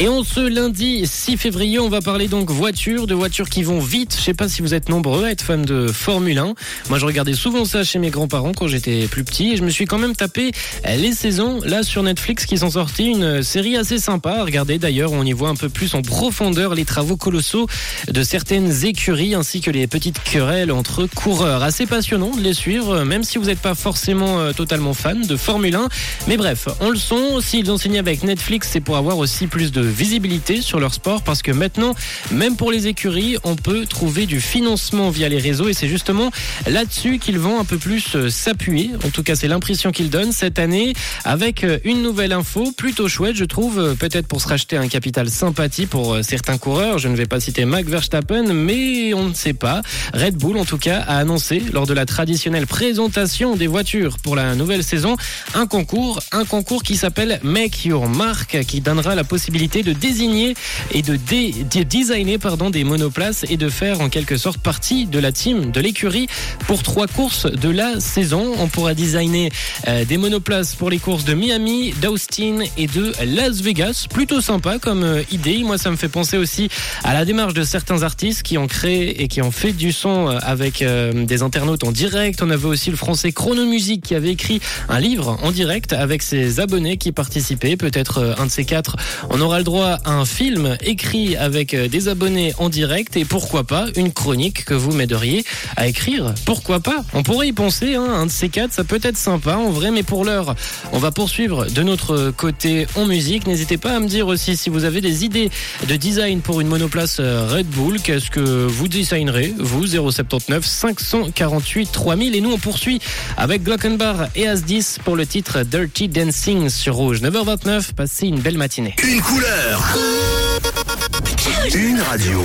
Et on ce lundi 6 février, on va parler donc voitures, de voitures qui vont vite. Je sais pas si vous êtes nombreux à être fans de Formule 1. Moi, je regardais souvent ça chez mes grands-parents quand j'étais plus petit et je me suis quand même tapé les saisons là sur Netflix qui sont sorties. Une série assez sympa à regarder d'ailleurs. On y voit un peu plus en profondeur les travaux colossaux de certaines écuries ainsi que les petites querelles entre coureurs. Assez passionnant de les suivre, même si vous n'êtes pas forcément euh, totalement fan de Formule 1. Mais bref, on le sont. S'ils ont signé avec Netflix, c'est pour avoir aussi plus de visibilité sur leur sport parce que maintenant, même pour les écuries, on peut trouver du financement via les réseaux et c'est justement là-dessus qu'ils vont un peu plus euh, s'appuyer. En tout cas, c'est l'impression qu'ils donnent cette année avec euh, une nouvelle info plutôt chouette, je trouve, euh, peut-être pour se racheter un capital sympathie pour certains coureurs. Je ne vais pas citer Max Verstappen, mais on ne sait pas. Red Bull, en tout cas, a annoncé lors de la traditionnelle présentation des voitures pour la nouvelle saison un concours, un concours qui s'appelle Make Your Mark, qui donnera la possibilité de désigner et de, dé- de designer pardon, des monoplaces et de faire en quelque sorte partie de la team, de l'écurie pour trois courses de la saison. On pourra designer euh, des monoplaces pour les courses de Miami, d'Austin et de Las Vegas. Plutôt sympa comme euh, idée. Moi, ça me fait penser aussi à la démarche de certains artistes qui ont créé et qui ont fait du son euh, avec des internautes en direct. On avait aussi le français Chronomusique qui avait écrit un livre en direct avec ses abonnés qui participaient. Peut-être un de ces quatre, on aura droit à un film écrit avec euh, des abonnés en direct et pourquoi pas une chronique que vous m'aideriez à écrire. Pourquoi pas? On pourrait y penser, hein, un de ces quatre, ça peut être sympa en vrai, mais pour l'heure, on va poursuivre de notre côté en musique. N'hésitez pas à me dire aussi si vous avez des idées de design pour une monoplace euh, Red Bull. Qu'est-ce que vous designerez Vous, 079 548 3000. Et nous, on poursuit avec Glockenbar et As10 pour le titre Dirty Dancing sur Rouge. 9h29, passez une belle matinée. Une Une radio.